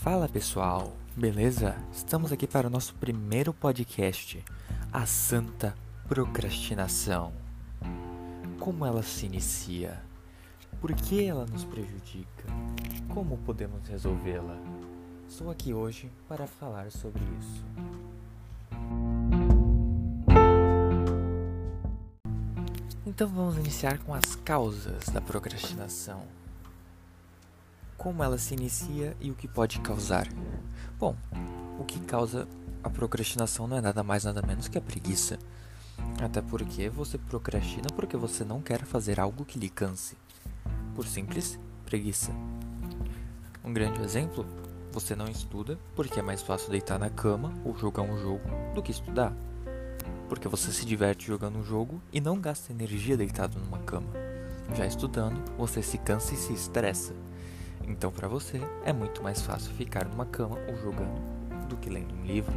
Fala pessoal, beleza? Estamos aqui para o nosso primeiro podcast, a Santa Procrastinação. Como ela se inicia? Por que ela nos prejudica? Como podemos resolvê-la? Estou aqui hoje para falar sobre isso. Então vamos iniciar com as causas da procrastinação como ela se inicia e o que pode causar. Bom, o que causa a procrastinação não é nada mais nada menos que a preguiça. Até porque você procrastina porque você não quer fazer algo que lhe canse. Por simples preguiça. Um grande exemplo, você não estuda porque é mais fácil deitar na cama ou jogar um jogo do que estudar. Porque você se diverte jogando um jogo e não gasta energia deitado numa cama. Já estudando, você se cansa e se estressa. Então, para você, é muito mais fácil ficar numa cama ou jogando do que lendo um livro.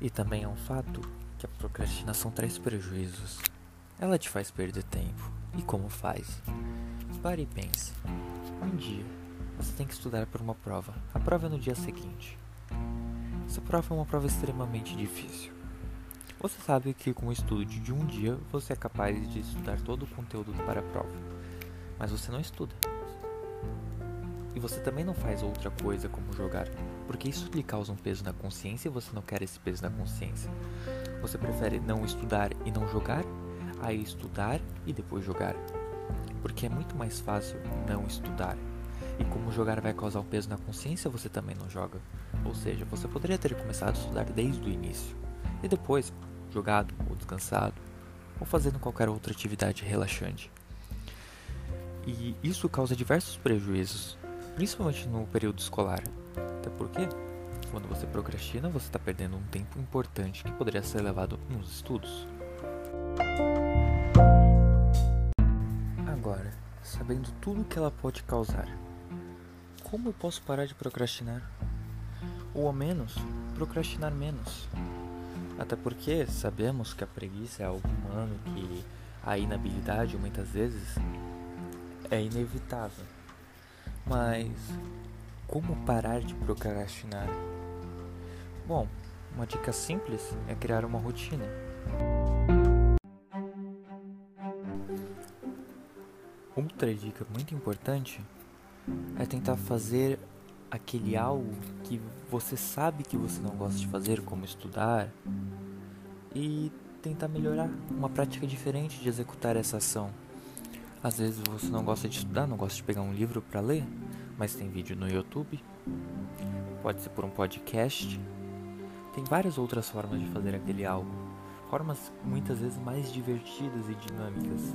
E também é um fato que a procrastinação traz prejuízos. Ela te faz perder tempo. E como faz? Pare e pense. Um dia, você tem que estudar para uma prova. A prova é no dia seguinte. Essa prova é uma prova extremamente difícil. Você sabe que com o estudo de um dia você é capaz de estudar todo o conteúdo para a prova mas você não estuda. E você também não faz outra coisa como jogar, porque isso lhe causa um peso na consciência e você não quer esse peso na consciência. Você prefere não estudar e não jogar, a estudar e depois jogar. Porque é muito mais fácil não estudar. E como jogar vai causar um peso na consciência, você também não joga. Ou seja, você poderia ter começado a estudar desde o início. E depois, jogado ou descansado, ou fazendo qualquer outra atividade relaxante. E isso causa diversos prejuízos, principalmente no período escolar. Até porque, quando você procrastina, você está perdendo um tempo importante que poderia ser levado nos estudos. Agora, sabendo tudo que ela pode causar, como eu posso parar de procrastinar? Ou ao menos, procrastinar menos? Até porque sabemos que a preguiça é algo humano, que a inabilidade muitas vezes é inevitável. Mas como parar de procrastinar? Bom, uma dica simples é criar uma rotina. Outra dica muito importante é tentar fazer aquele algo que você sabe que você não gosta de fazer, como estudar, e tentar melhorar uma prática diferente de executar essa ação. Às vezes você não gosta de estudar, não gosta de pegar um livro para ler, mas tem vídeo no YouTube. Pode ser por um podcast. Tem várias outras formas de fazer aquele algo. Formas muitas vezes mais divertidas e dinâmicas.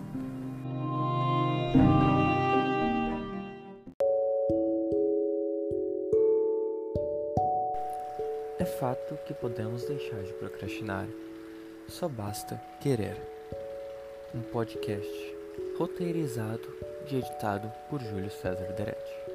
É fato que podemos deixar de procrastinar. Só basta querer. Um podcast roteirizado e editado por Júlio César Deretti.